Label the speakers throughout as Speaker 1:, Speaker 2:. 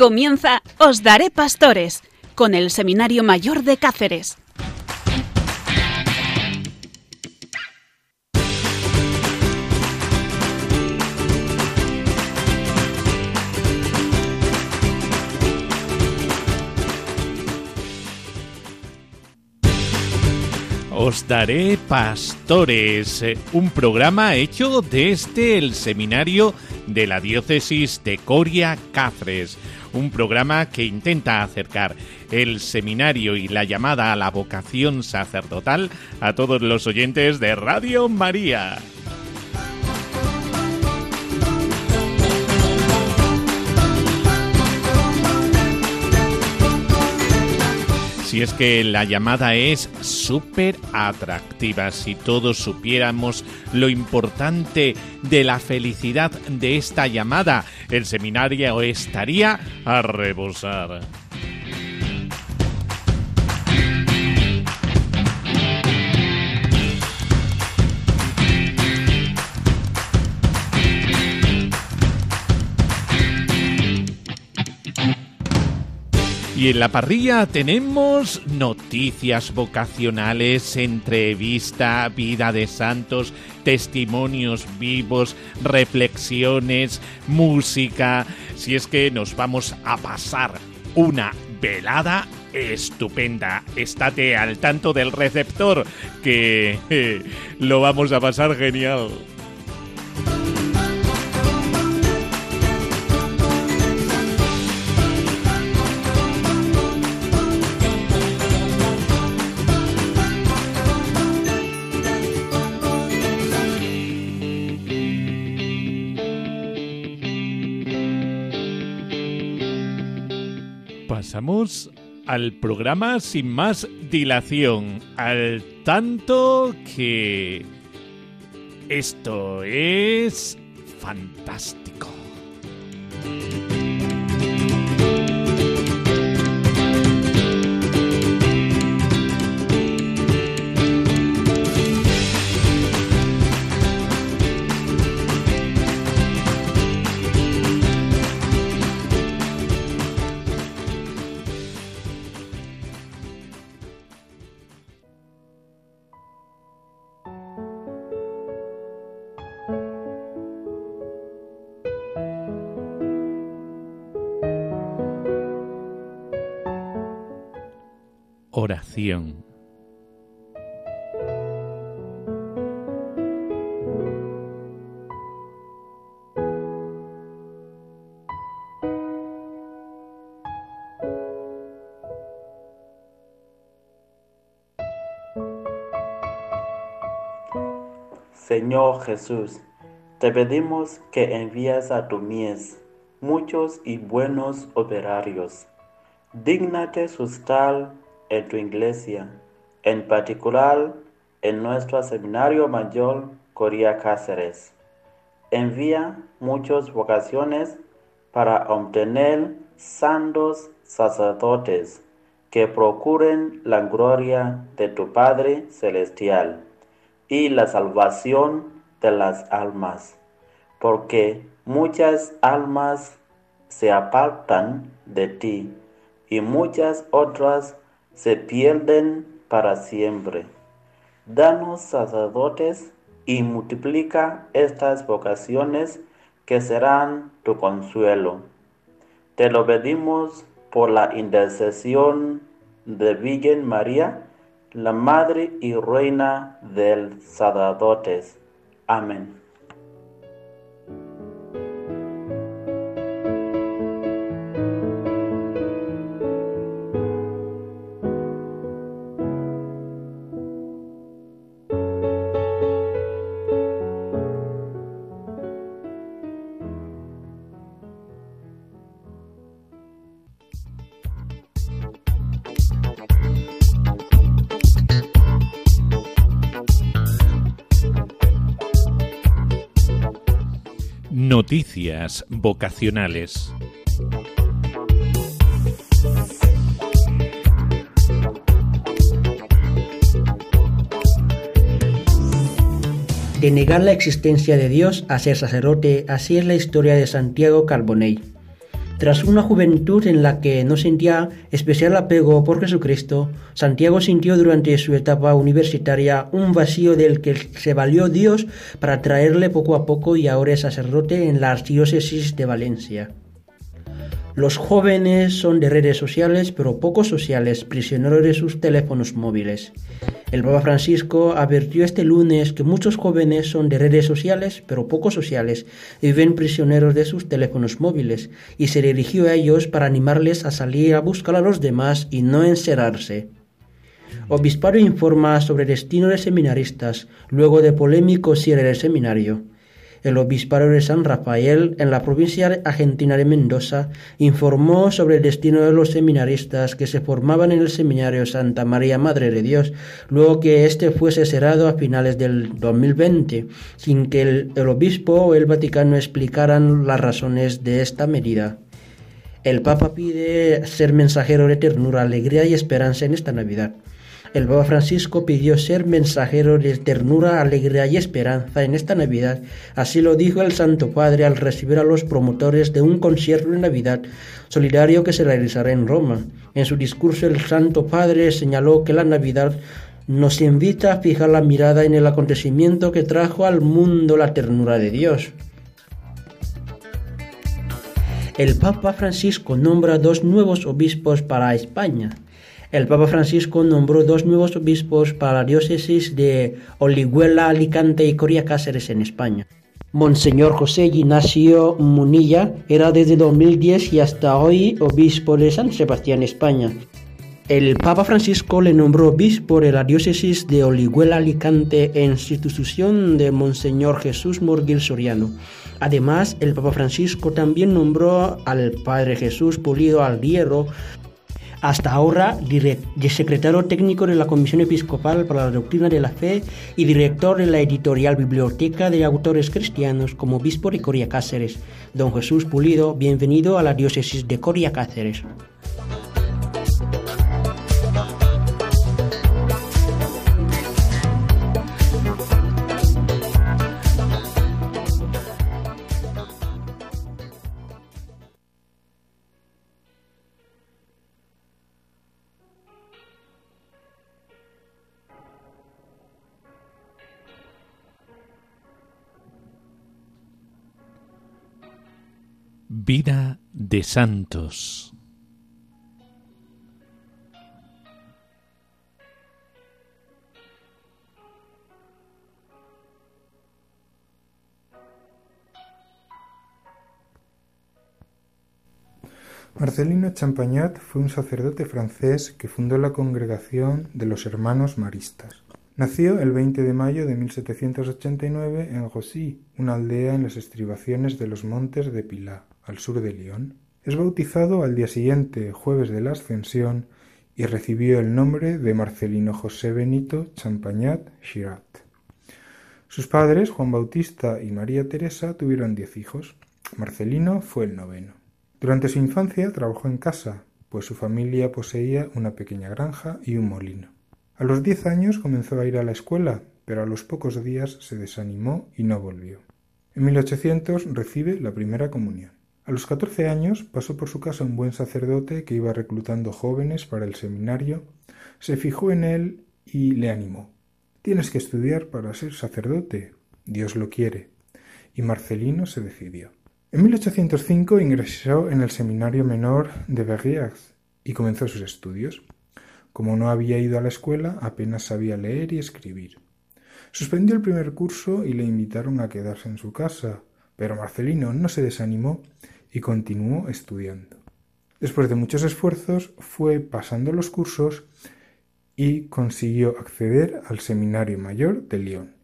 Speaker 1: Comienza Os Daré Pastores con el Seminario Mayor de Cáceres.
Speaker 2: Os daré pastores, eh, un programa hecho desde el seminario de la diócesis de Coria Cáceres, un programa que intenta acercar el seminario y la llamada a la vocación sacerdotal a todos los oyentes de Radio María. Si es que la llamada es súper atractiva, si todos supiéramos lo importante de la felicidad de esta llamada, el seminario estaría a rebosar. Y en la parrilla tenemos noticias vocacionales, entrevista, vida de santos, testimonios vivos, reflexiones, música. Si es que nos vamos a pasar una velada estupenda. Estate al tanto del receptor, que lo vamos a pasar genial. Pasamos al programa sin más dilación, al tanto que esto es fantástico.
Speaker 3: Señor Jesús, te pedimos que envíes a tu mies muchos y buenos operarios. Dígnate sustar en tu iglesia, en particular en nuestro seminario mayor Coria Cáceres. Envía muchas vocaciones para obtener santos sacerdotes que procuren la gloria de tu Padre Celestial y la salvación de las almas, porque muchas almas se apartan de ti y muchas otras se pierden para siempre. Danos sacerdotes y multiplica estas vocaciones que serán tu consuelo. Te lo pedimos por la intercesión de Virgen María, la Madre y Reina del sacerdotes. Amén.
Speaker 2: Noticias vocacionales.
Speaker 4: De negar la existencia de Dios a ser sacerdote, así es la historia de Santiago Carbonell. Tras una juventud en la que no sentía especial apego por Jesucristo, Santiago sintió durante su etapa universitaria un vacío del que se valió Dios para traerle poco a poco y ahora es sacerdote en la archidiócesis de Valencia. Los jóvenes son de redes sociales, pero poco sociales, prisioneros de sus teléfonos móviles. El Papa Francisco advirtió este lunes que muchos jóvenes son de redes sociales, pero poco sociales, y viven prisioneros de sus teléfonos móviles, y se dirigió a ellos para animarles a salir a buscar a los demás y no encerrarse. Obispado informa sobre el destino de seminaristas, luego de polémico cierre del seminario el obispado de San Rafael, en la provincia argentina de Mendoza, informó sobre el destino de los seminaristas que se formaban en el seminario Santa María Madre de Dios, luego que éste fuese cerrado a finales del 2020, sin que el, el obispo o el Vaticano explicaran las razones de esta medida. El Papa pide ser mensajero de ternura, alegría y esperanza en esta Navidad. El Papa Francisco pidió ser mensajero de ternura, alegría y esperanza en esta Navidad. Así lo dijo el Santo Padre al recibir a los promotores de un concierto de Navidad solidario que se realizará en Roma. En su discurso el Santo Padre señaló que la Navidad nos invita a fijar la mirada en el acontecimiento que trajo al mundo la ternura de Dios. El Papa Francisco nombra dos nuevos obispos para España el Papa Francisco nombró dos nuevos obispos para la diócesis de Olihuela, Alicante y Coria Cáceres en España. Monseñor José Ignacio Munilla era desde 2010 y hasta hoy obispo de San Sebastián, España. El Papa Francisco le nombró obispo de la diócesis de Olihuela Alicante en sustitución de Monseñor Jesús Morguil Soriano. Además, el Papa Francisco también nombró al Padre Jesús Pulido al Hierro hasta ahora secretario técnico de la Comisión Episcopal para la Doctrina de la Fe y director de la editorial Biblioteca de Autores Cristianos como obispo de Coria Cáceres. Don Jesús Pulido, bienvenido a la diócesis de Coria Cáceres.
Speaker 2: Vida de santos.
Speaker 5: Marcelino Champagnat fue un sacerdote francés que fundó la congregación de los Hermanos Maristas. Nació el 20 de mayo de 1789 en Rossy, una aldea en las estribaciones de los montes de Pilat, al sur de Lyon. Es bautizado al día siguiente, jueves de la Ascensión, y recibió el nombre de Marcelino José Benito Champagnat Chirat. Sus padres, Juan Bautista y María Teresa, tuvieron diez hijos. Marcelino fue el noveno. Durante su infancia trabajó en casa, pues su familia poseía una pequeña granja y un molino. A los diez años comenzó a ir a la escuela, pero a los pocos días se desanimó y no volvió. En 1800 recibe la primera comunión. A los catorce años pasó por su casa un buen sacerdote que iba reclutando jóvenes para el seminario, se fijó en él y le animó. Tienes que estudiar para ser sacerdote. Dios lo quiere. Y Marcelino se decidió. En 1805 ingresó en el seminario menor de Verrières y comenzó sus estudios. Como no había ido a la escuela, apenas sabía leer y escribir. Suspendió el primer curso y le invitaron a quedarse en su casa, pero Marcelino no se desanimó y continuó estudiando. Después de muchos esfuerzos, fue pasando los cursos y consiguió acceder al Seminario Mayor de Lyon.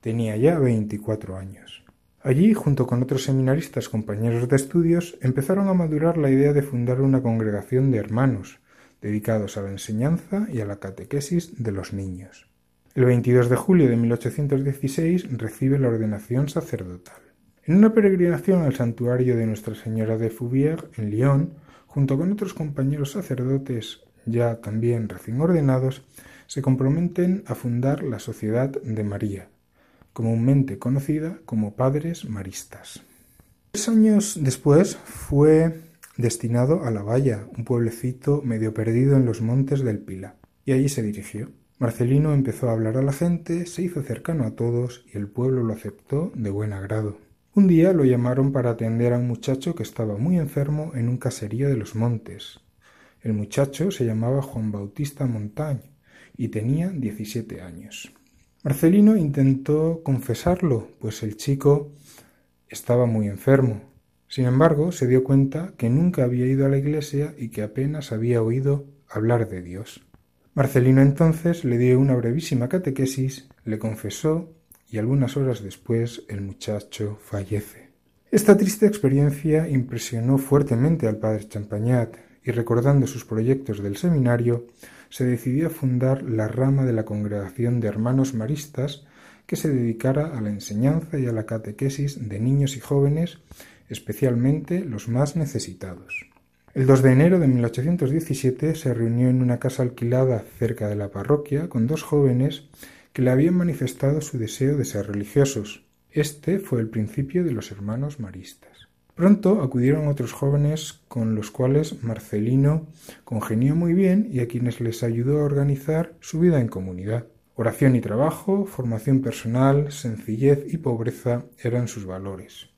Speaker 5: Tenía ya 24 años. Allí, junto con otros seminaristas compañeros de estudios, empezaron a madurar la idea de fundar una congregación de hermanos, dedicados a la enseñanza y a la catequesis de los niños. El 22 de julio de 1816 recibe la ordenación sacerdotal. En una peregrinación al santuario de Nuestra Señora de Fouvier, en Lyon, junto con otros compañeros sacerdotes ya también recién ordenados, se comprometen a fundar la Sociedad de María, comúnmente conocida como Padres Maristas. Tres años después fue destinado a La Valla, un pueblecito medio perdido en los montes del Pila. Y allí se dirigió. Marcelino empezó a hablar a la gente, se hizo cercano a todos y el pueblo lo aceptó de buen agrado. Un día lo llamaron para atender a un muchacho que estaba muy enfermo en un caserío de los montes. El muchacho se llamaba Juan Bautista Montagne y tenía diecisiete años. Marcelino intentó confesarlo, pues el chico estaba muy enfermo. Sin embargo, se dio cuenta que nunca había ido a la iglesia y que apenas había oído hablar de Dios. Marcelino entonces le dio una brevísima catequesis, le confesó y algunas horas después el muchacho fallece. Esta triste experiencia impresionó fuertemente al padre Champagnat y recordando sus proyectos del seminario, se decidió a fundar la rama de la congregación de hermanos maristas que se dedicara a la enseñanza y a la catequesis de niños y jóvenes, especialmente los más necesitados. El 2 de enero de 1817 se reunió en una casa alquilada cerca de la parroquia con dos jóvenes que le habían manifestado su deseo de ser religiosos. Este fue el principio de los hermanos maristas. Pronto acudieron otros jóvenes con los cuales Marcelino congenió muy bien y a quienes les ayudó a organizar su vida en comunidad. Oración y trabajo, formación personal, sencillez y pobreza eran sus valores.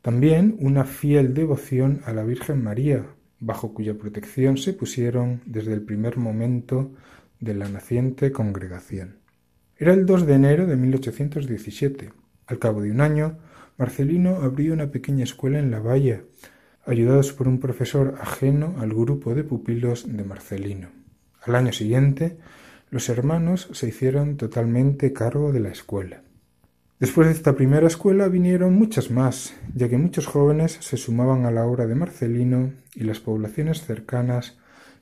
Speaker 5: También una fiel devoción a la Virgen María, bajo cuya protección se pusieron desde el primer momento de la naciente congregación. Era el 2 de enero de 1817. Al cabo de un año, Marcelino abrió una pequeña escuela en La Valla, ayudados por un profesor ajeno al grupo de pupilos de Marcelino. Al año siguiente, los hermanos se hicieron totalmente cargo de la escuela. Después de esta primera escuela vinieron muchas más, ya que muchos jóvenes se sumaban a la obra de Marcelino y las poblaciones cercanas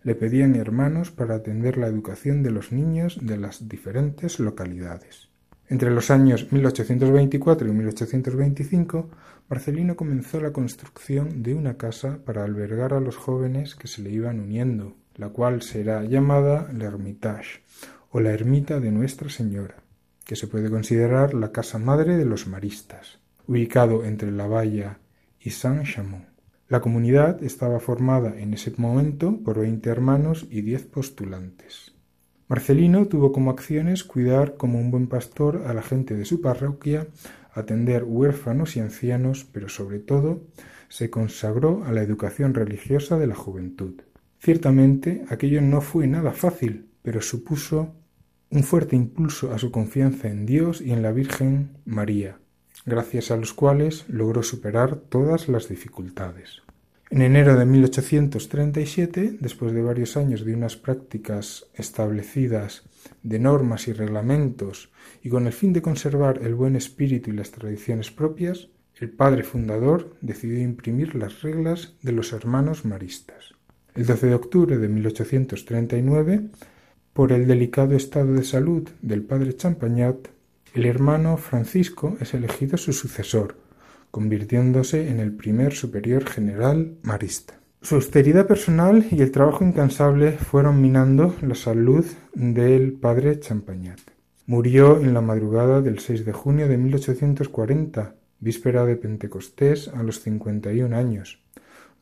Speaker 5: le pedían hermanos para atender la educación de los niños de las diferentes localidades. Entre los años 1824 y 1825, Marcelino comenzó la construcción de una casa para albergar a los jóvenes que se le iban uniendo, la cual será llamada l'Hermitage o la ermita de Nuestra Señora que se puede considerar la casa madre de los maristas, ubicado entre La Valla y Saint-Chamond. La comunidad estaba formada en ese momento por veinte hermanos y diez postulantes. Marcelino tuvo como acciones cuidar como un buen pastor a la gente de su parroquia, atender huérfanos y ancianos, pero sobre todo se consagró a la educación religiosa de la juventud. Ciertamente aquello no fue nada fácil, pero supuso un fuerte impulso a su confianza en Dios y en la Virgen María, gracias a los cuales logró superar todas las dificultades. En enero de 1837, después de varios años de unas prácticas establecidas de normas y reglamentos y con el fin de conservar el buen espíritu y las tradiciones propias, el padre fundador decidió imprimir las reglas de los hermanos maristas. El 12 de octubre de 1839 por el delicado estado de salud del padre Champagnat, el hermano Francisco es elegido su sucesor, convirtiéndose en el primer superior general marista. Su austeridad personal y el trabajo incansable fueron minando la salud del padre Champagnat. Murió en la madrugada del 6 de junio de 1840, víspera de Pentecostés, a los 51 años,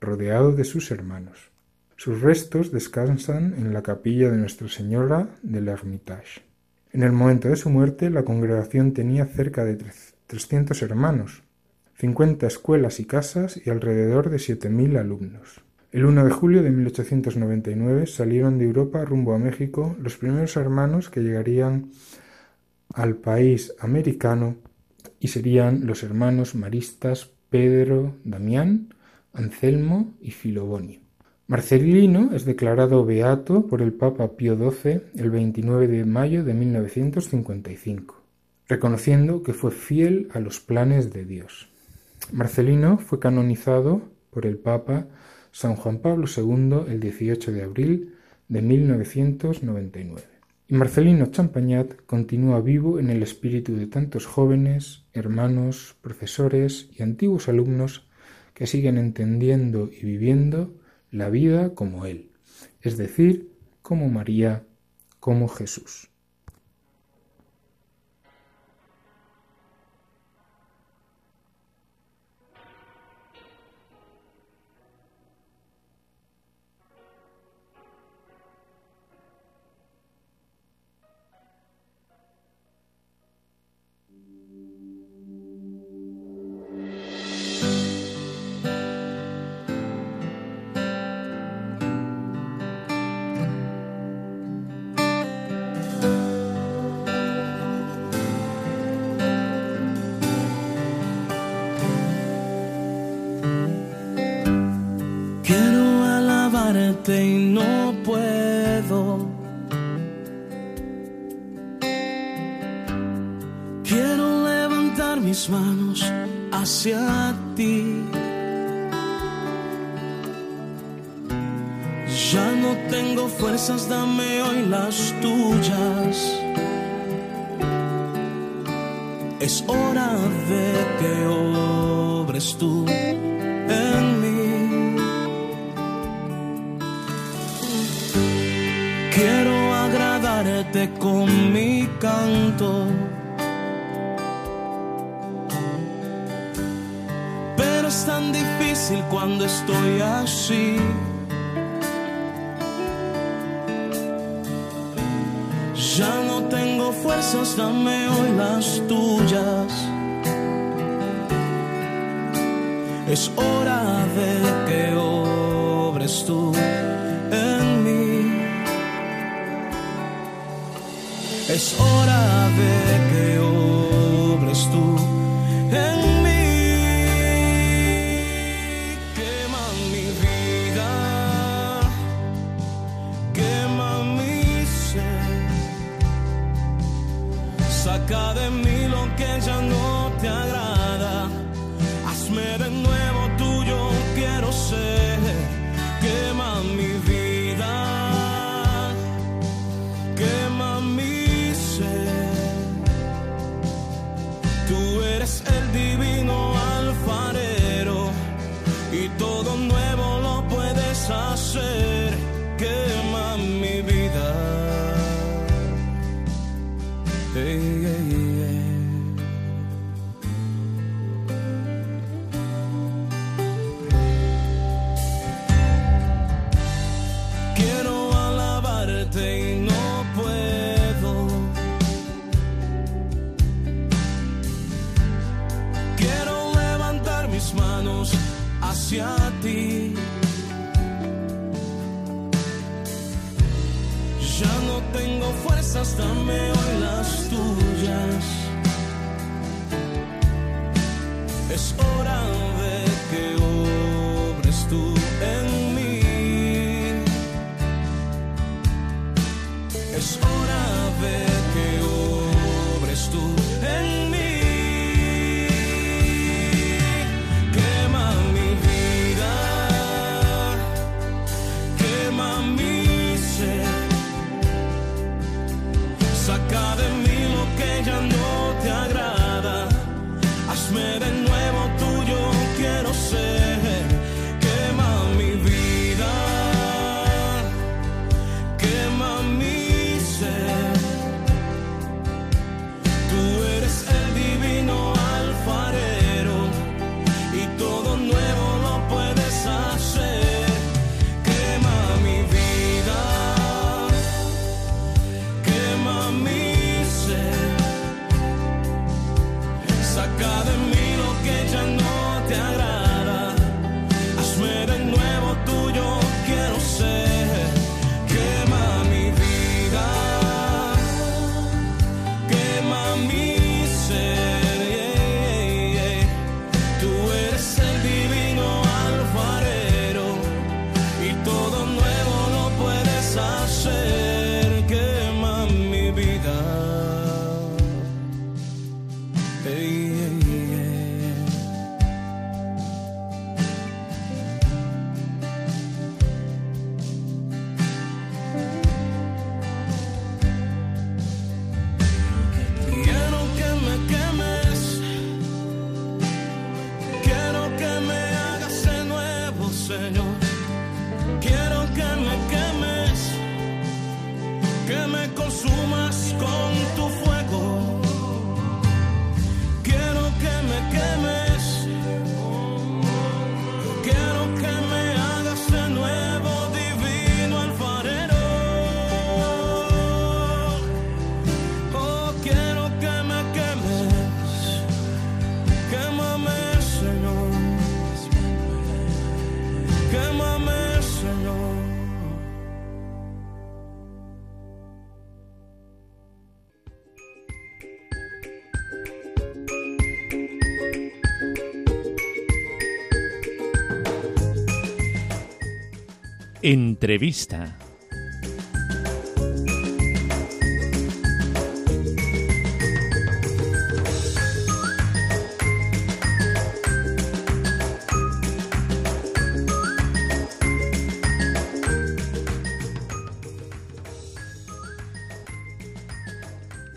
Speaker 5: rodeado de sus hermanos. Sus restos descansan en la capilla de Nuestra Señora del Hermitage. En el momento de su muerte, la congregación tenía cerca de 300 hermanos, 50 escuelas y casas y alrededor de 7.000 alumnos. El 1 de julio de 1899 salieron de Europa rumbo a México los primeros hermanos que llegarían al país americano y serían los hermanos maristas Pedro, Damián, Anselmo y Filobonio. Marcelino es declarado beato por el Papa Pío XII el 29 de mayo de 1955, reconociendo que fue fiel a los planes de Dios. Marcelino fue canonizado por el Papa San Juan Pablo II el 18 de abril de 1999. Y Marcelino Champagnat continúa vivo en el espíritu de tantos jóvenes, hermanos, profesores y antiguos alumnos que siguen entendiendo y viviendo la vida como Él, es decir, como María, como Jesús.
Speaker 6: y no puedo. Quiero levantar mis manos hacia ti. Ya no tengo fuerzas, dame hoy las tuyas. Es hora de que obres tú. con mi canto. Pero es tan difícil cuando estoy así. Ya no tengo fuerzas, dame hoy las tuyas. Es hoy sabe que hacia ti. Ya no tengo fuerzas, dame hoy las tuyas. Es hora
Speaker 2: entrevista.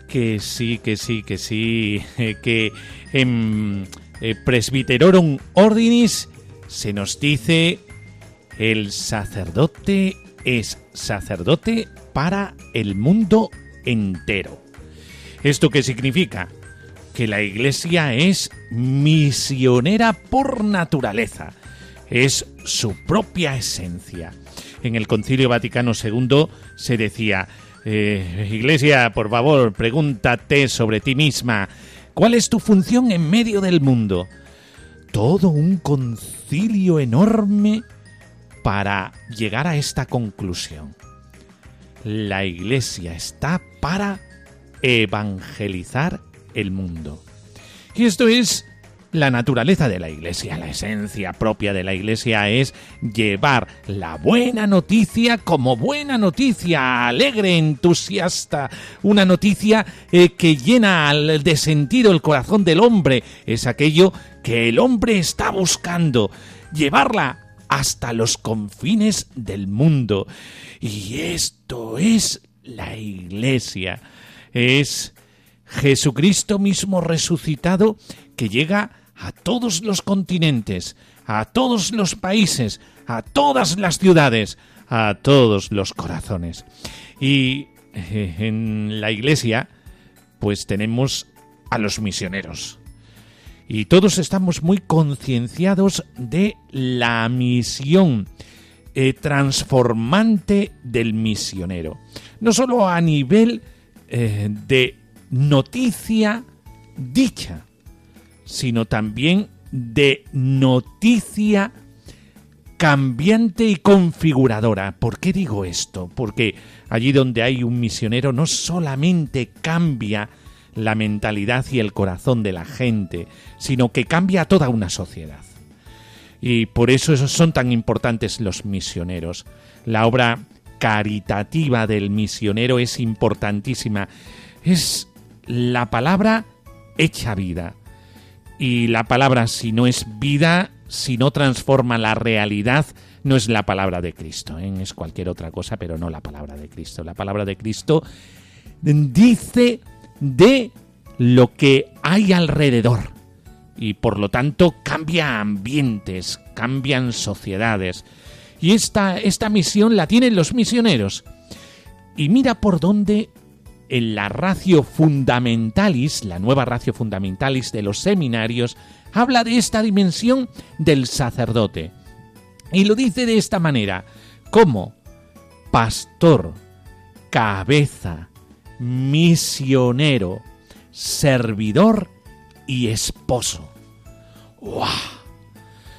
Speaker 2: Que sí, que sí, que sí, que en eh, Presbiterorum Ordinis se nos dice el sacerdote es sacerdote para el mundo entero. ¿Esto qué significa? Que la Iglesia es misionera por naturaleza, es su propia esencia. En el Concilio Vaticano II se decía, eh, Iglesia, por favor, pregúntate sobre ti misma, ¿cuál es tu función en medio del mundo? Todo un concilio enorme para llegar a esta conclusión. La Iglesia está para evangelizar el mundo. Y esto es la naturaleza de la Iglesia, la esencia propia de la Iglesia es llevar la buena noticia como buena noticia, alegre, entusiasta, una noticia eh, que llena de sentido el corazón del hombre, es aquello que el hombre está buscando, llevarla hasta los confines del mundo. Y esto es la Iglesia. Es Jesucristo mismo resucitado que llega a todos los continentes, a todos los países, a todas las ciudades, a todos los corazones. Y eh, en la Iglesia, pues tenemos a los misioneros y todos estamos muy concienciados de la misión eh, transformante del misionero. No solo a nivel eh, de noticia dicha, sino también de noticia cambiante y configuradora. ¿Por qué digo esto? Porque allí donde hay un misionero no solamente cambia la mentalidad y el corazón de la gente, sino que cambia toda una sociedad. Y por eso son tan importantes los misioneros. La obra caritativa del misionero es importantísima. Es la palabra hecha vida. Y la palabra, si no es vida, si no transforma la realidad, no es la palabra de Cristo. ¿eh? Es cualquier otra cosa, pero no la palabra de Cristo. La palabra de Cristo dice de lo que hay alrededor y por lo tanto cambia ambientes, cambian sociedades. Y esta, esta misión la tienen los misioneros. Y mira por dónde en la ratio fundamentalis, la nueva ratio fundamentalis de los seminarios, habla de esta dimensión del sacerdote. Y lo dice de esta manera, como pastor, cabeza, misionero, servidor y esposo. ¡Wow!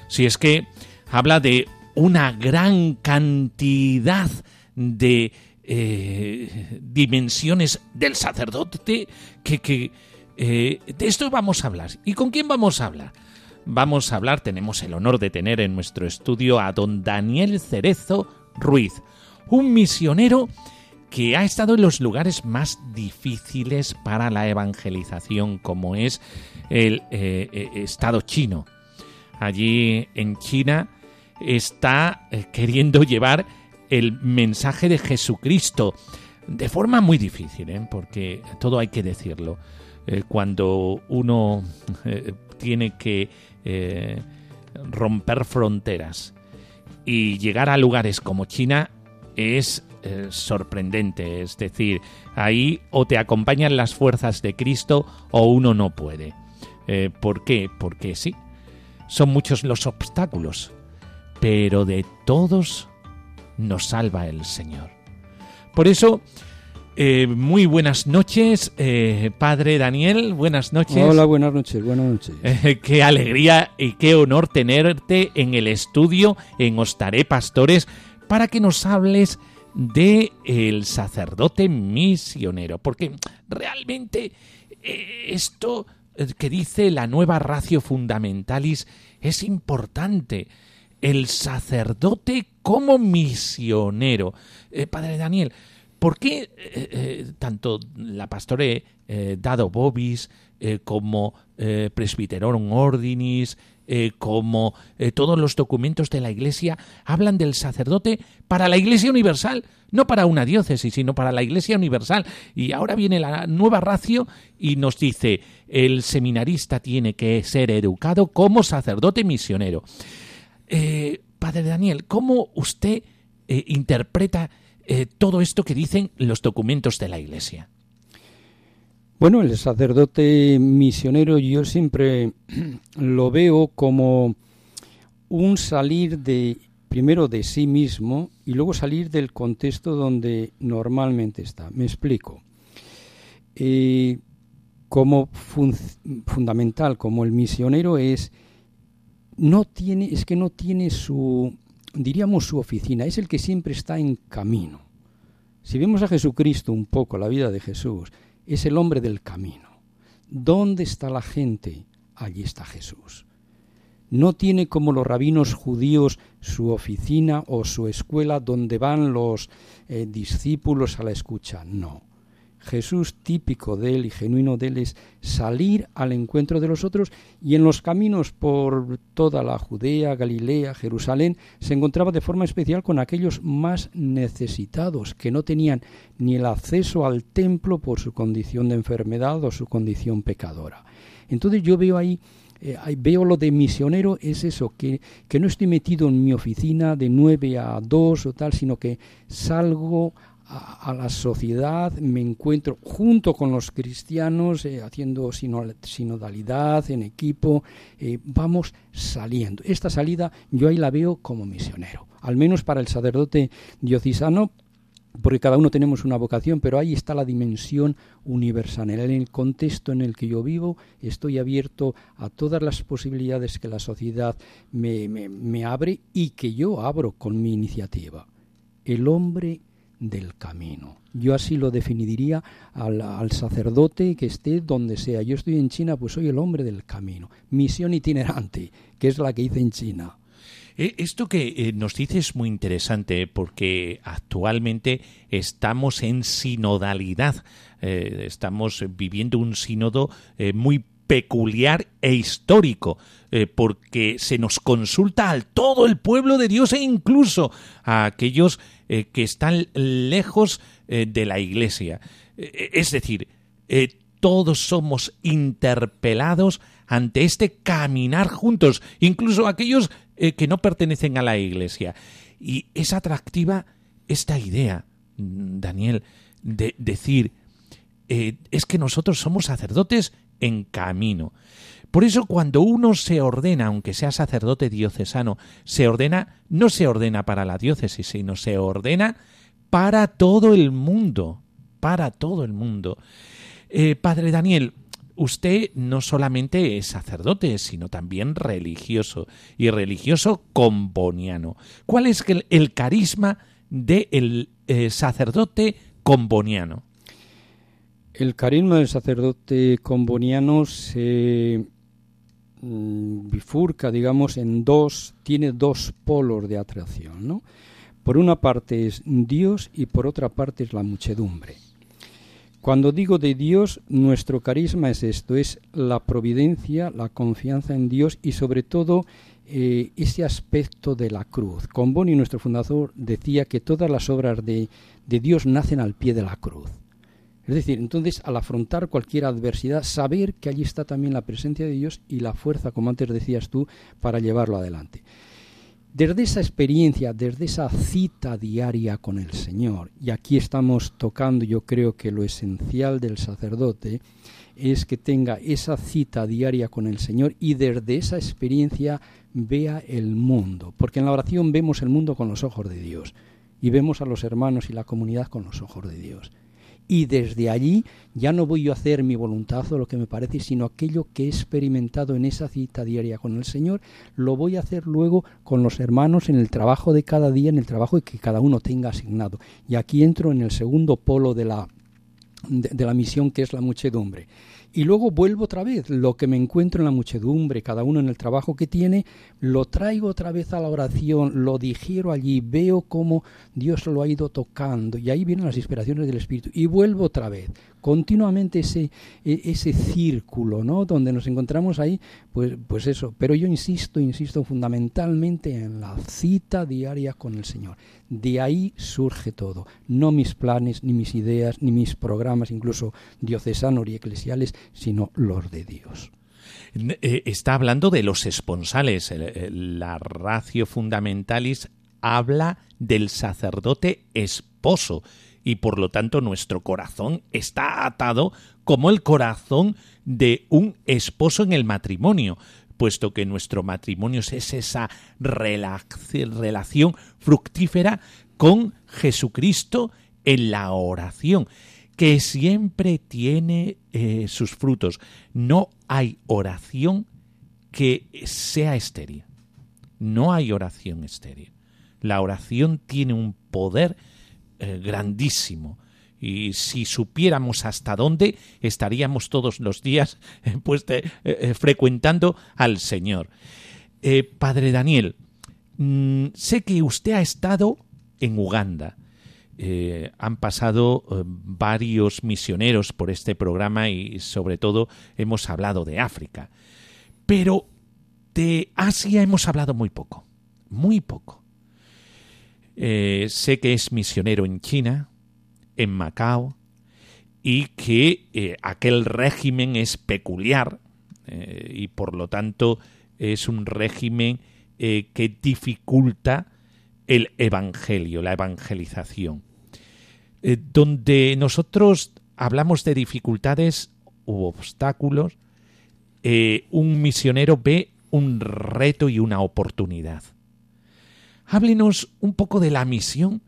Speaker 2: Si es que habla de una gran cantidad de eh, dimensiones del sacerdote que, eh, de esto vamos a hablar. ¿Y con quién vamos a hablar? Vamos a hablar, tenemos el honor de tener en nuestro estudio a don Daniel Cerezo Ruiz, un misionero que ha estado en los lugares más difíciles para la evangelización, como es el eh, eh, Estado chino. Allí en China está eh, queriendo llevar el mensaje de Jesucristo de forma muy difícil, porque todo hay que decirlo. cuando uno tiene que romper fronteras y llegar a lugares como China es eh, sorprendente. Es decir, ahí o te acompañan las fuerzas de Cristo o uno no puede. Eh, ¿Por qué? Porque sí, son muchos los obstáculos, pero de todos nos salva el Señor. Por eso, eh, muy buenas noches, Padre Daniel, buenas noches.
Speaker 7: Hola, buenas noches, buenas noches.
Speaker 2: qué alegría y qué honor tenerte en el estudio en Ostaré Pastores para que nos hables de el sacerdote misionero, porque realmente eh, esto eh, que dice la nueva ratio fundamentalis es importante. El sacerdote como misionero. Eh, padre Daniel, ¿por qué tanto la pastore Dado Bobis como Presbiterorum Ordinis, eh, como eh, todos los documentos de la Iglesia, hablan del sacerdote para la Iglesia Universal, no para una diócesis, sino para la Iglesia Universal. Y ahora viene la nueva racio y nos dice, el seminarista tiene que ser educado como sacerdote misionero. Eh, padre Daniel, ¿cómo usted interpreta todo esto que dicen los documentos de la Iglesia?
Speaker 7: Bueno, el sacerdote misionero yo siempre lo veo como un salir de primero de sí mismo y luego salir del contexto donde normalmente está. Me explico. Eh, como fundamental, como el misionero es no tiene, es que no tiene su, diríamos su oficina, es el que siempre está en camino. Si vemos a Jesucristo un poco, la vida de Jesús, es el hombre del camino. ¿Dónde está la gente? Allí está Jesús. No tiene como los rabinos judíos su oficina o su escuela donde van los eh, discípulos a la escucha. No. Jesús típico de él y genuino de él es salir al encuentro de los otros y en los caminos por toda la Judea, Galilea, Jerusalén se encontraba de forma especial con aquellos más necesitados que no tenían ni el acceso al templo por su condición de enfermedad o su condición pecadora. Entonces yo veo ahí eh, veo lo de misionero es eso, que, que no estoy metido en mi oficina de nueve a dos o tal, sino que salgo a, la sociedad, me encuentro junto con los cristianos eh, haciendo sinodalidad en equipo, eh, vamos saliendo. Esta salida yo ahí la veo como misionero, al menos para el sacerdote diocesano, porque cada uno tenemos una vocación, pero ahí está la dimensión universal. En el contexto en el que yo vivo, estoy abierto a todas las posibilidades que la sociedad me, me abre y que yo abro con mi iniciativa. El hombre del camino. Yo así lo definiría al, sacerdote que esté donde sea. Yo estoy en China, pues soy el hombre del camino. Misión itinerante, que es la que hice en China.
Speaker 2: E, esto que eh, nos dice es muy interesante porque actualmente estamos en sinodalidad. Eh, estamos viviendo un sínodo eh, muy peculiar e histórico, porque se nos consulta al todo el pueblo de Dios e incluso a aquellos eh, que están lejos eh, de la Iglesia. Eh, es decir, todos somos interpelados ante este caminar juntos, incluso aquellos que no pertenecen a la Iglesia. Y es atractiva esta idea, Daniel, de decir, es que nosotros somos sacerdotes en camino. Por eso cuando uno se ordena, aunque sea sacerdote diocesano, se ordena, no se ordena para la diócesis, sino se ordena para todo el mundo, para todo el mundo. Eh, Padre Daniel, usted no solamente es sacerdote, sino también religioso, y religioso comboniano. ¿Cuál es el, carisma del eh, sacerdote comboniano?
Speaker 7: El carisma del sacerdote comboniano se bifurca, digamos, en dos, tiene dos polos de atracción, ¿no? Por una parte es Dios y por otra parte es la muchedumbre. Cuando digo de Dios, nuestro carisma es esto, es la providencia, la confianza en Dios y sobre todo eh, ese aspecto de la cruz. Comboni, nuestro fundador, decía que todas las obras de Dios nacen al pie de la cruz. Es decir, entonces al afrontar cualquier adversidad, saber que allí está también la presencia de Dios y la fuerza, como antes decías tú, para llevarlo adelante. Desde esa experiencia, desde esa cita diaria con el Señor, y aquí estamos tocando yo creo que lo esencial del sacerdote, es que tenga esa cita diaria con el Señor y desde esa experiencia vea el mundo, porque en la oración vemos el mundo con los ojos de Dios y vemos a los hermanos y la comunidad con los ojos de Dios y desde allí ya no voy yo a hacer mi voluntad o lo que me parece, sino aquello que he experimentado en esa cita diaria con el Señor, lo voy a hacer luego con los hermanos en el trabajo de cada día, en el trabajo que cada uno tenga asignado. Y aquí entro en el segundo polo de la de, de la misión que es la muchedumbre. Y luego vuelvo otra vez, lo que me encuentro en la muchedumbre, cada uno en el trabajo que tiene, lo traigo otra vez a la oración, lo digiero allí, veo cómo Dios lo ha ido tocando y ahí vienen las inspiraciones del Espíritu y vuelvo otra vez. Continuamente ese, e- ese círculo, ¿no? Donde nos encontramos ahí, pues, pues eso. Pero yo insisto, insisto fundamentalmente en la cita diaria con el Señor. De ahí surge todo. No mis planes, ni mis ideas, ni mis programas, incluso diocesanos y eclesiales, sino los de Dios.
Speaker 2: Eh, Está hablando de los esponsales. La ratio fundamentalis habla del sacerdote esposo y por lo tanto nuestro corazón está atado como el corazón de un esposo en el matrimonio, puesto que nuestro matrimonio es esa relac- relación fructífera con Jesucristo en la oración, que siempre tiene eh, sus frutos. No hay oración que sea estéril. No hay oración estéril. La oración tiene un poder eh, grandísimo. Y si supiéramos hasta dónde, estaríamos todos los días eh, pues, eh, frecuentando al Señor. Padre Daniel, mm, sé que usted ha estado en Uganda. Han pasado varios misioneros por este programa y sobre todo hemos hablado de África. Pero de Asia hemos hablado muy poco, muy poco. Eh, sé que es misionero en China, en Macao, y que eh, aquel régimen es peculiar eh, y por lo tanto es un régimen que dificulta el evangelio, la evangelización. Donde nosotros hablamos de dificultades u obstáculos, un misionero ve un reto y una oportunidad. Háblenos un poco de la misión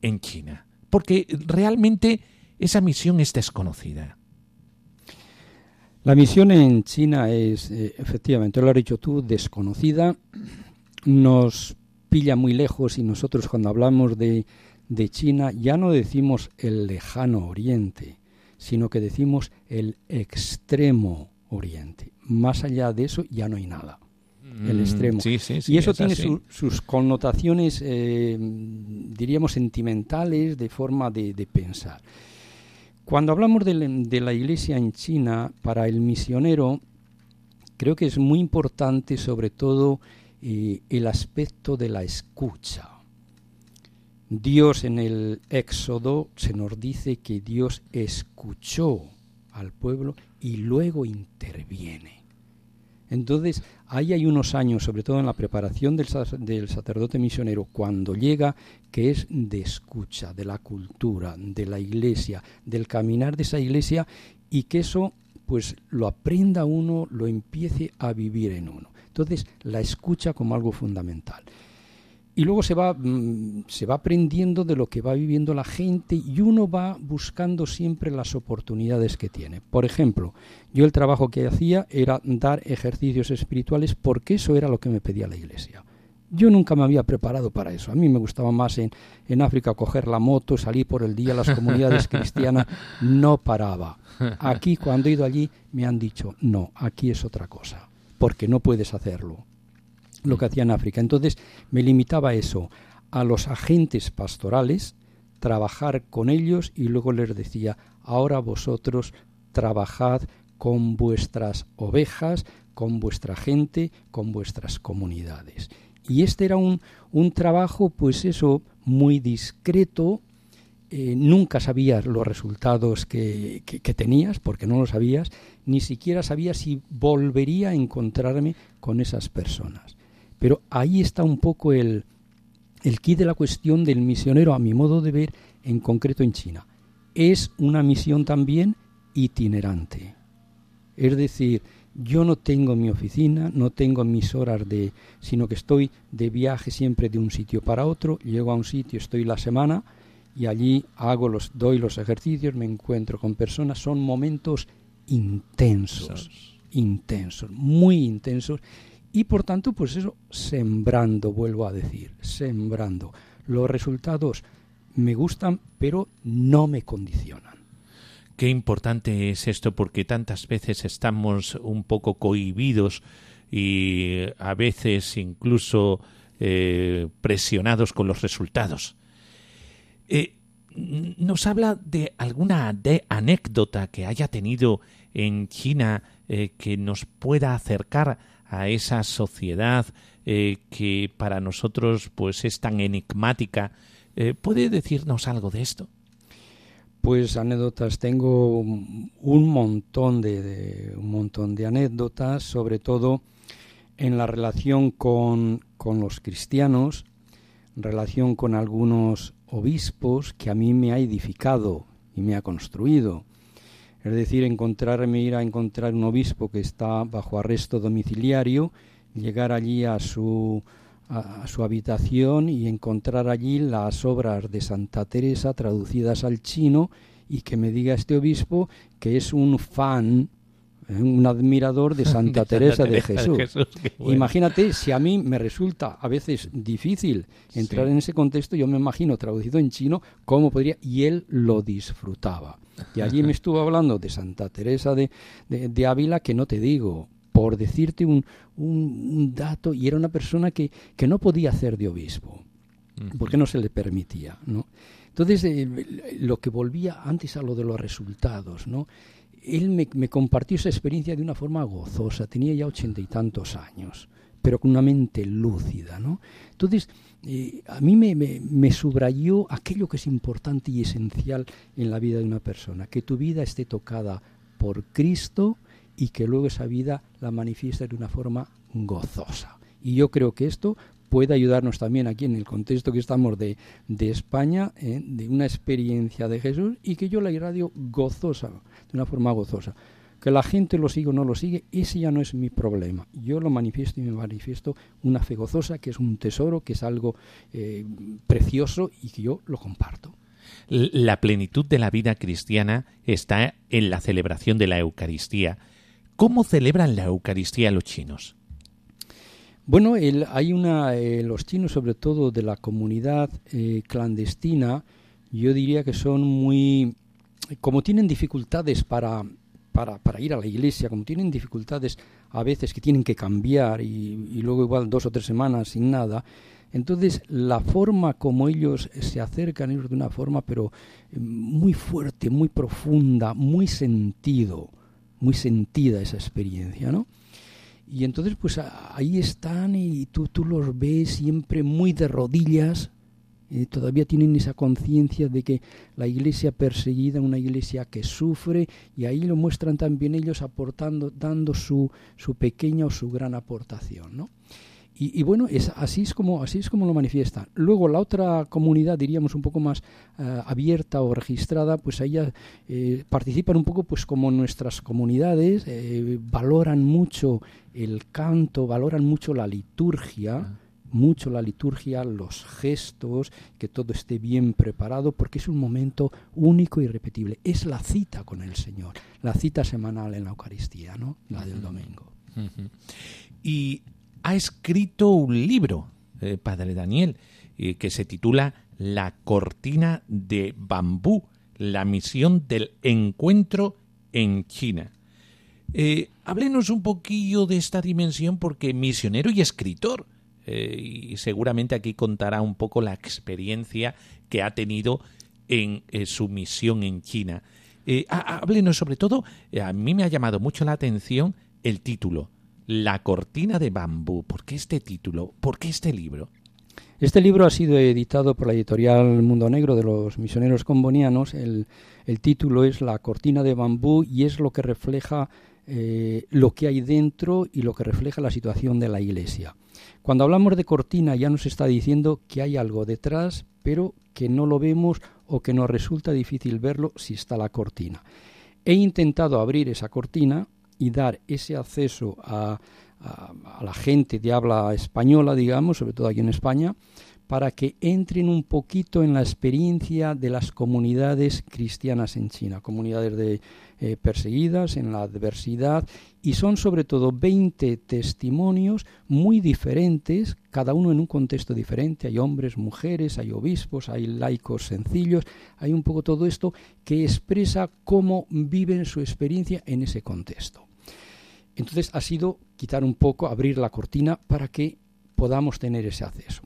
Speaker 2: en China, porque realmente esa misión es desconocida.
Speaker 7: La misión en China es, eh, efectivamente, lo has dicho tú, desconocida. Nos pilla muy lejos y nosotros cuando hablamos de, de China ya no decimos el lejano oriente, sino que decimos el extremo oriente. Más allá de eso ya no hay nada. El
Speaker 2: Mm,
Speaker 7: extremo.
Speaker 2: sí, sí, sí,
Speaker 7: y eso
Speaker 2: es
Speaker 7: tiene su- sus connotaciones, eh, diríamos, sentimentales de forma de, de pensar. Cuando hablamos de, la- de la iglesia en China, para el misionero, creo que es muy importante sobre todo eh, el aspecto de la escucha. Dios en el Éxodo se nos dice que Dios escuchó al pueblo y luego interviene. Entonces, ahí hay unos años, sobre todo en la preparación del, del sacerdote misionero, cuando llega, que es de escucha, de la cultura, de la iglesia, del caminar de esa iglesia, y que eso, pues, lo aprenda uno, lo empiece a vivir en uno. Entonces, la escucha como algo fundamental. Y luego se va, mm, se va aprendiendo de lo que va viviendo la gente y uno va buscando siempre las oportunidades que tiene. Por ejemplo, yo el trabajo que hacía era dar ejercicios espirituales porque eso era lo que me pedía la iglesia. Yo nunca me había preparado para eso. A mí me gustaba más en, en África coger la moto, salir por el día, las comunidades cristianas, no paraba. Aquí, cuando he ido allí, me han dicho, no, aquí es otra cosa, porque no puedes hacerlo lo que hacía en África. Entonces me limitaba a eso, a los agentes pastorales, trabajar con ellos y luego les decía, ahora vosotros trabajad con vuestras ovejas, con vuestra gente, con vuestras comunidades. Y este era un, un trabajo, pues eso, muy discreto, eh, nunca sabías los resultados que, que, que, tenías, porque no lo sabías, ni siquiera sabías si volvería a encontrarme con esas personas. Pero ahí está un poco el, el de la cuestión del misionero, a mi modo de ver, en concreto en China. Es una misión también itinerante. Es decir, yo no tengo mi oficina, no tengo mis horas de, sino que estoy de viaje siempre de un sitio para otro, llego a un sitio, estoy la semana y allí hago los, doy los ejercicios, me encuentro con personas, son momentos intensos, intensos, muy intensos y por tanto, pues eso, sembrando, vuelvo a decir, sembrando. Los resultados me gustan, pero no me condicionan.
Speaker 2: Qué importante es esto porque tantas veces estamos un poco cohibidos y a veces incluso eh, presionados con los resultados. Eh, ¿Nos habla de alguna de anécdota que haya tenido en China eh, que nos pueda acercar a esa sociedad que para nosotros pues es tan enigmática? ¿Puede decirnos algo de esto?
Speaker 7: Pues anécdotas tengo un montón de, un montón de anécdotas, sobre todo en la relación con, con los cristianos, relación con algunos obispos que a mí me ha edificado y me ha construido. Es decir, encontrarme, ir a encontrar un obispo que está bajo arresto domiciliario, llegar allí a su a, su habitación y encontrar allí las obras de Santa Teresa traducidas al chino y que me diga este obispo que es un fan. Un admirador de Santa, Teresa, de Jesús. Imagínate, si a mí me resulta a veces difícil entrar en ese contexto, yo me imagino traducido en chino cómo podría, y él lo disfrutaba. Y allí me estuvo hablando de Santa Teresa de, de Ávila, que no te digo, por decirte un, un, dato, y era una persona que, que, no podía hacer de obispo, porque no se le permitía, ¿no? Entonces, eh, lo que volvía antes a lo de los resultados, ¿no? Él me, compartió esa experiencia de una forma gozosa, tenía ya ochenta y tantos años, pero con una mente lúcida, ¿no? Entonces, eh, a mí me, me, subrayó aquello que es importante y esencial en la vida de una persona, que tu vida esté tocada por Cristo, y que luego esa vida la manifiesta de una forma gozosa. Y yo creo que esto puede ayudarnos también aquí en el contexto que estamos de, de España, ¿eh? de una experiencia de Jesús y que yo la irradio gozosa, de una forma gozosa. Que la gente lo siga o no lo sigue, ese ya no es mi problema. Yo lo manifiesto y me manifiesto una fe gozosa, que es un tesoro, que es algo eh, precioso y que yo lo comparto.
Speaker 2: La plenitud de la vida cristiana está en la celebración de la Eucaristía ¿Cómo celebran la Eucaristía los chinos?
Speaker 7: Bueno, hay una, eh, los chinos, sobre todo de la comunidad eh, clandestina, yo diría que son muy, como tienen dificultades para, para, para, ir a la iglesia, como tienen dificultades a veces que tienen que cambiar y, y luego igual dos o tres semanas sin nada, entonces, la forma como ellos se acercan ellos de una forma, pero eh, muy fuerte, muy profunda, muy sentido, muy sentida esa experiencia, ¿no? Y entonces, pues ahí están y tú, tú los ves siempre muy de rodillas, eh, todavía tienen esa conciencia de que la iglesia perseguida, una iglesia que sufre, y ahí lo muestran también ellos aportando, dando su, su pequeña o su gran aportación, ¿no? Y, bueno, es, así, es como, así es como lo manifiestan. Luego la otra comunidad, diríamos un poco más eh, abierta o registrada, pues ahí eh, participan un poco pues como nuestras comunidades, eh, valoran mucho el canto, valoran mucho la liturgia, mucho la liturgia, los gestos, que todo esté bien preparado, porque es un momento único y repetible. Es la cita con el Señor, la cita semanal en la Eucaristía, ¿no? La del domingo.
Speaker 2: Y ha escrito un libro, eh, Padre Daniel, eh, que se titula La cortina de bambú, la misión del encuentro en China. Eh, háblenos un poquillo de esta dimensión porque misionero y escritor, y seguramente aquí contará un poco la experiencia que ha tenido en su misión en China. háblenos sobre todo, a mí me ha llamado mucho la atención el título, la cortina de bambú. ¿Por qué este título? ¿Por qué este libro?
Speaker 7: Este libro ha sido editado por la editorial Mundo Negro de los misioneros combonianos. El, título es La cortina de bambú y es lo que refleja eh, lo que hay dentro y lo que refleja la situación de la iglesia. Cuando hablamos de cortina ya nos está diciendo que hay algo detrás, pero que no lo vemos o que nos resulta difícil verlo si está la cortina. He intentado abrir esa cortina y dar ese acceso a, la gente de habla española, digamos, sobre todo aquí en España, para que entren un poquito en la experiencia de las comunidades cristianas en China, comunidades de eh, perseguidas, en la adversidad, y son sobre todo 20 testimonios muy diferentes, cada uno en un contexto diferente. Hay hombres, mujeres, hay obispos, hay laicos sencillos, hay un poco todo esto que expresa cómo viven su experiencia en ese contexto. Entonces ha sido quitar un poco, abrir la cortina para que podamos tener ese acceso.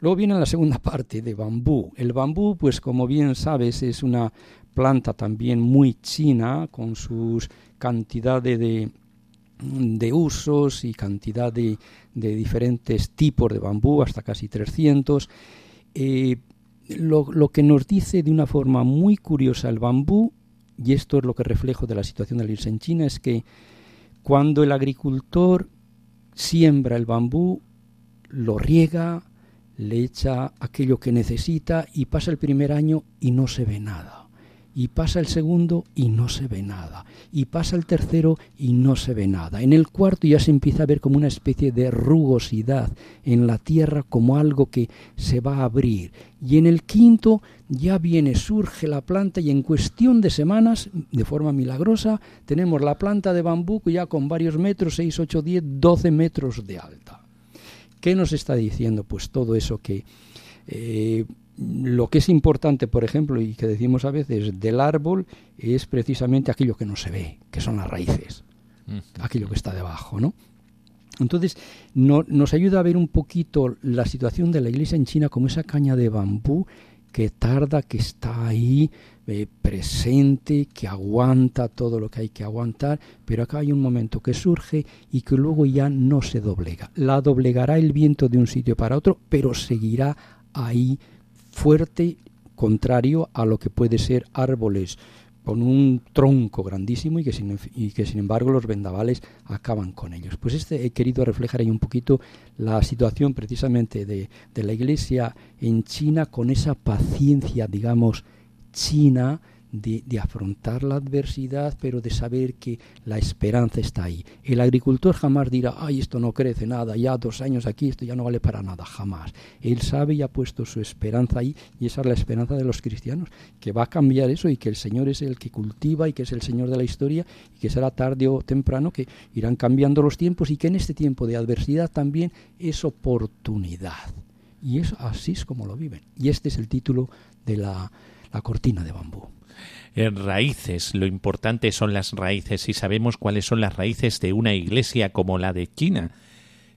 Speaker 7: Luego viene la segunda parte de bambú. El bambú, pues como bien sabes, es una planta también muy china, con sus cantidades de, usos y cantidad de, de, diferentes tipos de bambú, hasta casi 300. Eh, lo, que nos dice de una forma muy curiosa el bambú, y esto es lo que reflejo de la situación de la iglesia en China, es que cuando el agricultor siembra el bambú, lo riega, le echa aquello que necesita y pasa el primer año y no se ve nada. Y pasa el segundo y no se ve nada. Y pasa el tercero y no se ve nada. En el cuarto ya se empieza a ver como una especie de rugosidad en la tierra, como algo que se va a abrir. Y en el quinto ya viene, surge la planta y en cuestión de semanas, de forma milagrosa, tenemos la planta de bambú ya con varios metros, 6, 8, 10, 12 metros de alta. ¿Qué nos está diciendo? Pues todo eso que eh, lo que es importante, por ejemplo, y que decimos a veces del árbol, es precisamente aquello que no se ve, que son las raíces, aquello que está debajo, ¿no? Entonces, no, nos ayuda a ver un poquito la situación de la iglesia en China como esa caña de bambú que tarda, que está ahí eh, presente, que aguanta todo lo que hay que aguantar, pero acá hay un momento que surge y que luego ya no se doblega. La doblegará el viento de un sitio para otro, pero seguirá ahí fuerte, contrario a lo que puede ser árboles con un tronco grandísimo y que, sin, y que sin embargo los vendavales acaban con ellos. Pues este he querido reflejar ahí un poquito la situación precisamente de, de la iglesia en China con esa paciencia, digamos, china de, afrontar la adversidad, pero de saber que la esperanza está ahí. El agricultor jamás dirá, ay, esto no crece nada, ya dos años aquí, esto ya no vale para nada, jamás. Él sabe y ha puesto su esperanza ahí, y esa es la esperanza de los cristianos, que va a cambiar eso y que el Señor es el que cultiva y que es el Señor de la historia, y que será tarde o temprano que irán cambiando los tiempos y que en este tiempo de adversidad también es oportunidad. Y eso así es como lo viven. Y este es el título de la, la cortina de bambú
Speaker 2: raíces. Lo importante son las raíces y sabemos cuáles son las raíces de una iglesia como la de China.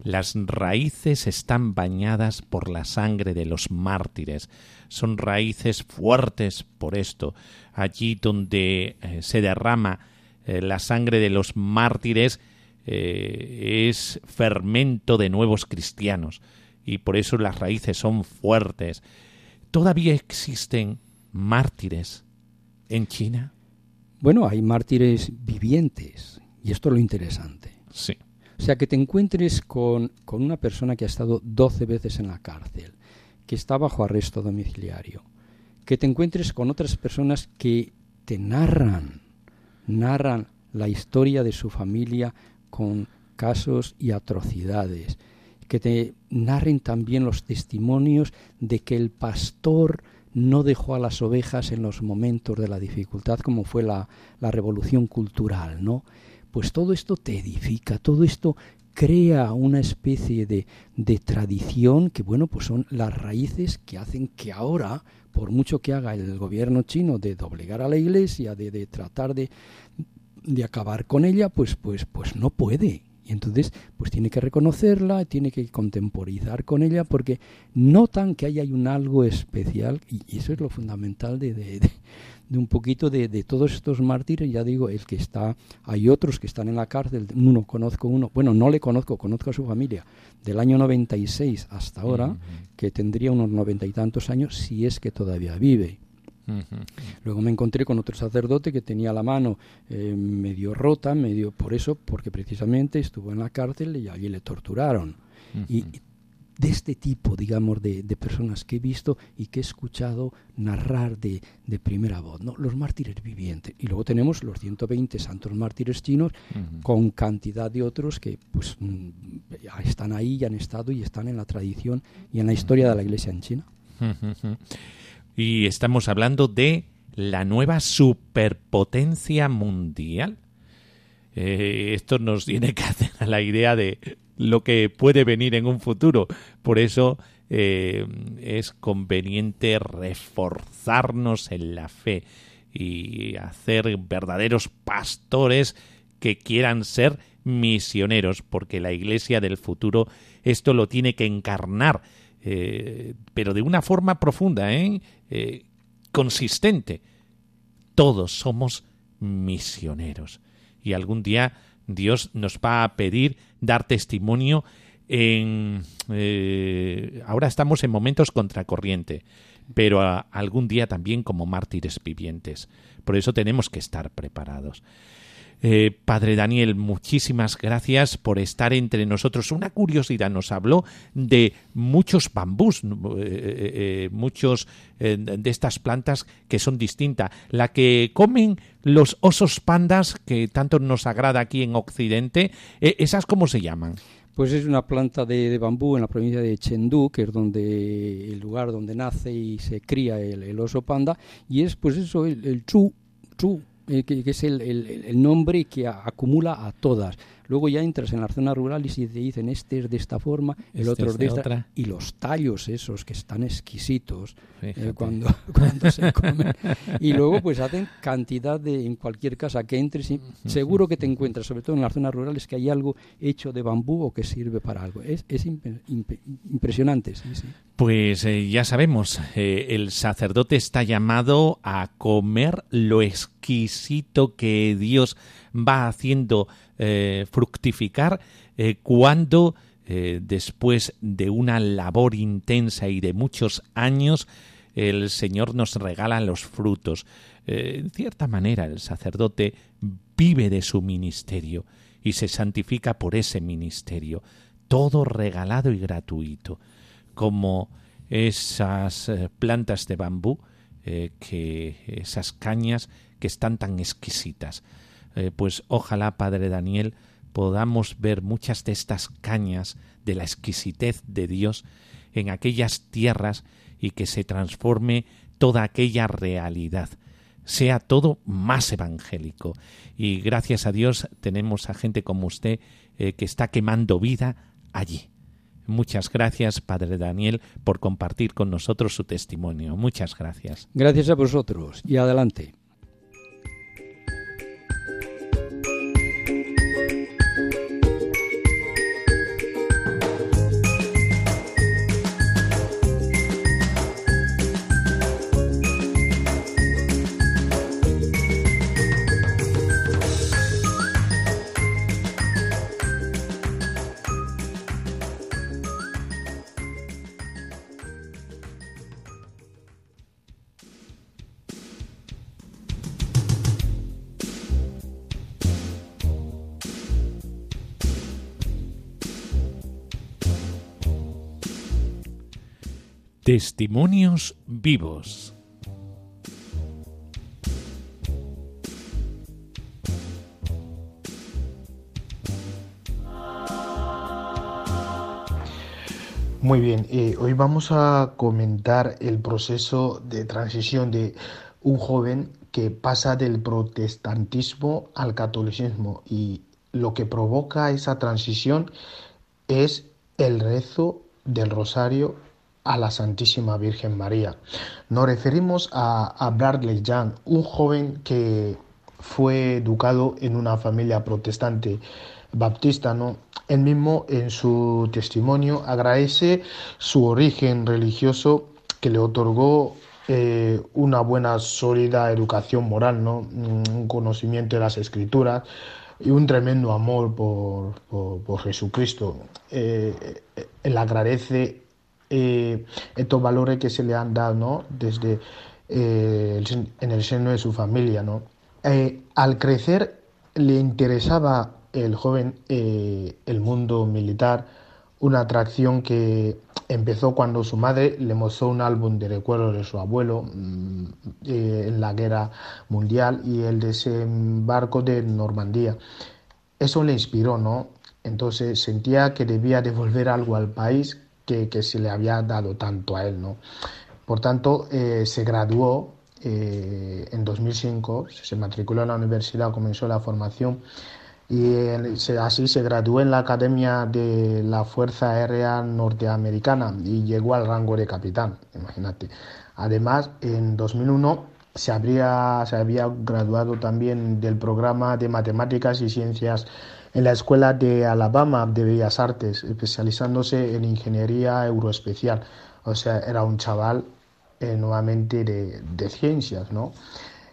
Speaker 2: Las raíces están bañadas por la sangre de los mártires. Son raíces fuertes por esto. Allí donde eh, se derrama eh, la sangre de los mártires eh, es fermento de nuevos cristianos. Y por eso las raíces son fuertes. Todavía existen mártires en China?
Speaker 7: Bueno, hay mártires vivientes y esto es lo interesante.
Speaker 2: Sí.
Speaker 7: O sea, que te encuentres con, con una persona que ha estado 12 veces en la cárcel, que está bajo arresto domiciliario, que te encuentres con otras personas que te narran, narran la historia de su familia con casos y atrocidades, que te narren también los testimonios de que el pastor no dejó a las ovejas en los momentos de la dificultad como fue la, la revolución cultural, ¿no? Pues todo esto te edifica, todo esto crea una especie de, de, tradición que, bueno, pues son las raíces que hacen que ahora, por mucho que haga el gobierno chino de doblegar a la iglesia, de, de tratar de, de acabar con ella, pues, pues, pues no puede. Y entonces, pues tiene que reconocerla, tiene que contemporizar con ella, porque notan que ahí hay un algo especial, y eso es lo fundamental de, de, de un poquito de, de, todos estos mártires. Ya digo, el que está, hay otros que están en la cárcel, uno conozco uno, bueno, no le conozco, conozco a su familia, del año 96 hasta ahora, uh -huh. que tendría unos noventa y tantos años, si es que todavía vive.
Speaker 2: Uh -huh.
Speaker 7: Luego me encontré con otro sacerdote que tenía la mano eh, medio rota, medio por eso, porque precisamente estuvo en la cárcel y allí le torturaron.
Speaker 2: Uh -huh.
Speaker 7: Y de este tipo, digamos, de, de, personas que he visto y que he escuchado narrar de, de, primera voz, ¿no? Los mártires vivientes. Y luego tenemos los 120 santos mártires chinos
Speaker 2: Uh -huh.
Speaker 7: con cantidad de otros que pues mm, están ahí y han estado y están en la tradición y en la historia de la iglesia en China.
Speaker 2: Y estamos hablando de la nueva superpotencia mundial. Eh, esto nos tiene que hacer a la idea de lo que puede venir en un futuro. Por eso eh, es conveniente reforzarnos en la fe y hacer verdaderos pastores que quieran ser misioneros, porque la iglesia del futuro esto lo tiene que encarnar, eh, pero de una forma profunda, ¿eh? ¿eh? consistente. Todos somos misioneros y algún día Dios nos va a pedir dar testimonio en... Eh, ahora estamos en momentos contracorriente, pero algún día también como mártires vivientes. Por eso tenemos que estar preparados. Eh, Padre Daniel, muchísimas gracias por estar entre nosotros. Una curiosidad, nos habló de muchos bambús, eh, eh, muchos de estas plantas que son distintas. La que comen los osos pandas, que tanto nos agrada aquí en Occidente, ¿esas cómo se llaman?
Speaker 7: Pues es una planta de, bambú en la provincia de Chengdu, que es donde el lugar donde nace y se cría el, oso panda, y es pues eso, el, el chu, chu eh, que, es el, el, nombre que acumula a todas. Luego ya entras en las zonas rurales y te dicen este es de esta forma, el este otro es de, esta. Otra. Y los tallos esos que están exquisitos eh, cuando, cuando se comen. Y luego pues hacen cantidad de, en cualquier casa que entres, y seguro que te encuentras, sobre todo en las zonas rurales, que hay algo hecho de bambú o que sirve para algo. Es, es impresionante.
Speaker 2: Pues eh, ya sabemos, eh, el sacerdote está llamado a comer lo exquisito que Dios va haciendo eh, fructificar eh, cuando eh, después de una labor intensa y de muchos años el Señor nos regala los frutos. en cierta manera el sacerdote vive de su ministerio y se santifica por ese ministerio, todo regalado y gratuito, como esas plantas de bambú, que esas cañas que están tan exquisitas. Eh, pues ojalá, Padre Daniel, podamos ver muchas de estas cañas de la exquisitez de Dios en aquellas tierras y que se transforme toda aquella realidad, sea todo más evangélico. Y gracias a Dios tenemos a gente como usted eh, que está quemando vida allí. Muchas gracias, Padre Daniel, por compartir con nosotros su testimonio. Muchas gracias.
Speaker 7: Gracias a vosotros y adelante.
Speaker 2: Testimonios vivos.
Speaker 8: Muy bien, eh, hoy vamos a comentar el proceso de transición de un joven que pasa del protestantismo al catolicismo y lo que provoca esa transición es el rezo del rosario a la Santísima Virgen María. Nos referimos a, Bradley Young, un joven que fue educado en una familia protestante baptista, ¿no? Él mismo en su testimonio agradece su origen religioso que le otorgó eh, una buena, sólida educación moral, ¿no? un conocimiento de las escrituras y un tremendo amor por, Jesucristo. Eh, eh, él agradece eh, estos valores que se le han dado desde eh, en el seno de su familia. ¿no? Eh, al crecer le interesaba el joven el mundo militar, una atracción que empezó cuando su madre le mostró un álbum de recuerdos de su abuelo mm, en la guerra mundial y el desembarco de Normandía. Eso le inspiró, ¿no? Entonces sentía que debía devolver algo al país que, se le había dado tanto a él, ¿no? Por tanto, eh, se graduó eh, en 2005, se matriculó en la universidad, comenzó la formación y así se graduó en la Academia de la Fuerza Aérea Norteamericana y llegó al rango de capitán, imagínate. Además, en 2001 se, habría, se había graduado también del programa de Matemáticas y Ciencias en la Escuela de Alabama de Bellas Artes, especializándose en Ingeniería Euroespecial. O sea, era un chaval eh, nuevamente de, de ciencias, ¿no?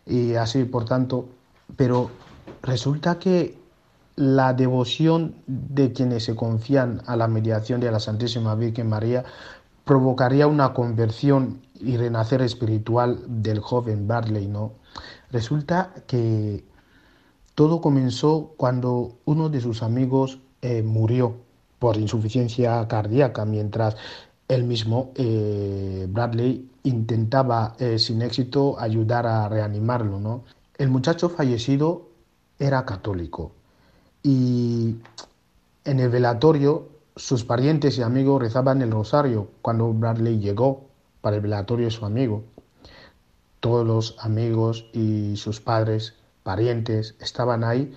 Speaker 8: Y así, por tanto, pero resulta que la devoción de quienes se confían a la mediación de la Santísima Virgen María provocaría una conversión y renacer espiritual del joven Barley, ¿no? Resulta que todo comenzó cuando uno de sus amigos eh, murió por insuficiencia cardíaca, mientras él mismo, eh, Bradley, intentaba eh, sin éxito ayudar a reanimarlo. ¿no? El muchacho fallecido era católico y en el velatorio sus parientes y amigos rezaban el rosario cuando Bradley llegó para el velatorio de su amigo. Todos los amigos y sus padres, parientes, estaban ahí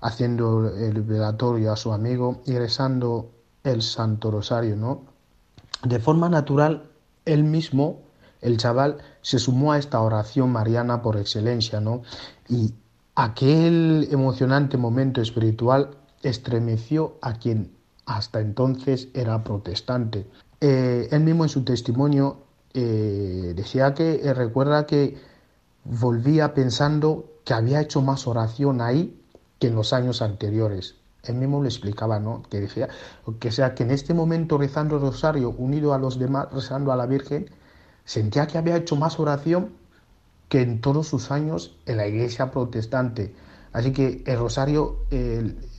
Speaker 8: haciendo el velatorio a su amigo y rezando el Santo Rosario, ¿no? De forma natural, él mismo, el chaval, se sumó a esta oración mariana por excelencia, ¿no? Y aquel emocionante momento espiritual estremeció a quien hasta entonces era protestante. Eh, él mismo en su testimonio eh, decía que eh, recuerda que volvía pensando que había hecho más oración ahí que en los años anteriores. Él mismo lo explicaba, ¿no? Que decía que sea que en este momento rezando el rosario, unido a los demás, rezando a la Virgen, sentía que había hecho más oración que en todos sus años en la iglesia protestante. Así que el rosario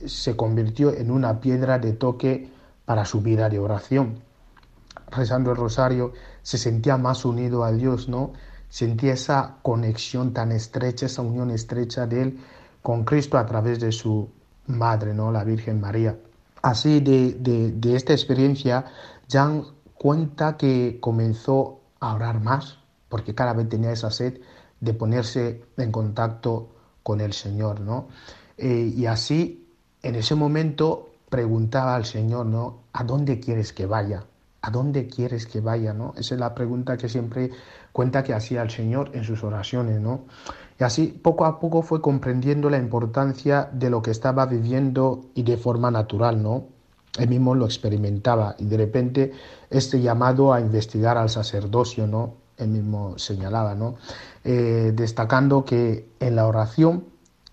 Speaker 8: se convirtió en una piedra de toque para su vida de oración. Rezando el rosario se sentía más unido a Dios, ¿no? Sentía esa conexión tan estrecha, esa unión estrecha de él con Cristo a través de su madre, ¿no? La Virgen María. Así de, de esta experiencia, Jan cuenta que comenzó a orar más, porque cada vez tenía esa sed de ponerse en contacto con el Señor, ¿no? Eh, y así, en ese momento, preguntaba al Señor, ¿no? ¿A dónde quieres que vaya? ¿A dónde quieres que vaya? ¿no? Esa es la pregunta que siempre cuenta que hacía el Señor en sus oraciones, ¿no? Y así poco a poco fue comprendiendo la importancia de lo que estaba viviendo y de forma natural, ¿no? Él mismo lo experimentaba y de repente este llamado a investigar al sacerdocio, ¿no? Él mismo señalaba, ¿no? Eh, destacando que en la oración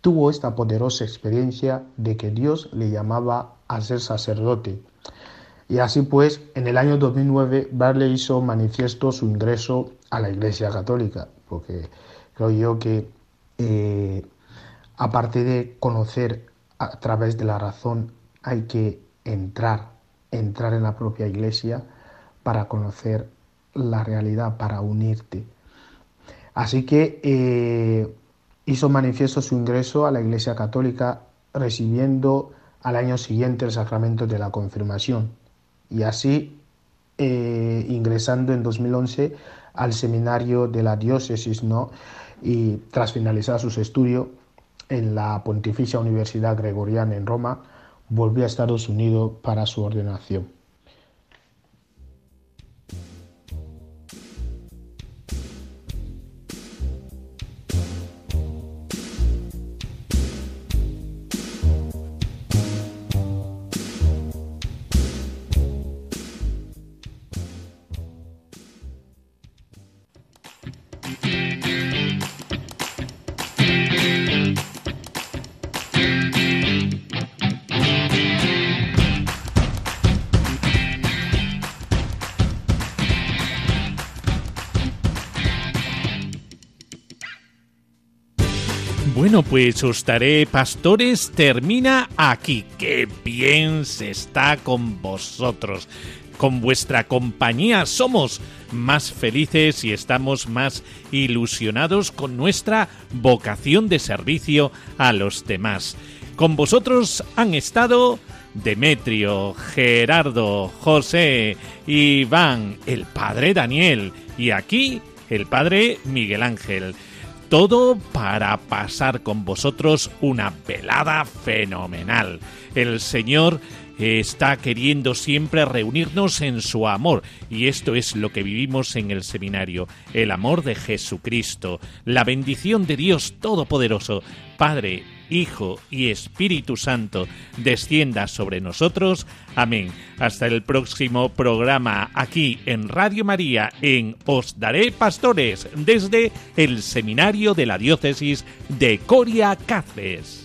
Speaker 8: tuvo esta poderosa experiencia de que Dios le llamaba a ser sacerdote. Y así pues, en el año 2009, Barley hizo manifiesto su ingreso a la Iglesia Católica, porque creo yo que eh, aparte de conocer a través de la razón, hay que entrar, entrar en la propia Iglesia para conocer la realidad, para unirte. Así que eh, hizo manifiesto su ingreso a la Iglesia Católica recibiendo al año siguiente el sacramento de la confirmación y así eh, ingresando en 2011 al seminario de la diócesis ¿no? y tras finalizar sus estudios en la Pontificia Universidad Gregoriana en Roma volvió a Estados Unidos para su ordenación.
Speaker 2: Pues os pastores termina aquí. Qué bien se está con vosotros. Con vuestra compañía somos más felices y estamos más ilusionados con nuestra vocación de servicio a los demás. Con vosotros han estado Demetrio, Gerardo, José, Iván, el padre Daniel y aquí el padre Miguel Ángel. Todo para pasar con vosotros una velada fenomenal. El Señor está queriendo siempre reunirnos en su amor y esto es lo que vivimos en el seminario, el amor de Jesucristo, la bendición de Dios Todopoderoso, Padre, Hijo y Espíritu Santo, descienda sobre nosotros. Amén. Hasta el próximo programa aquí en Radio María en Os Daré Pastores desde el Seminario de la Diócesis de Coria Cáceres.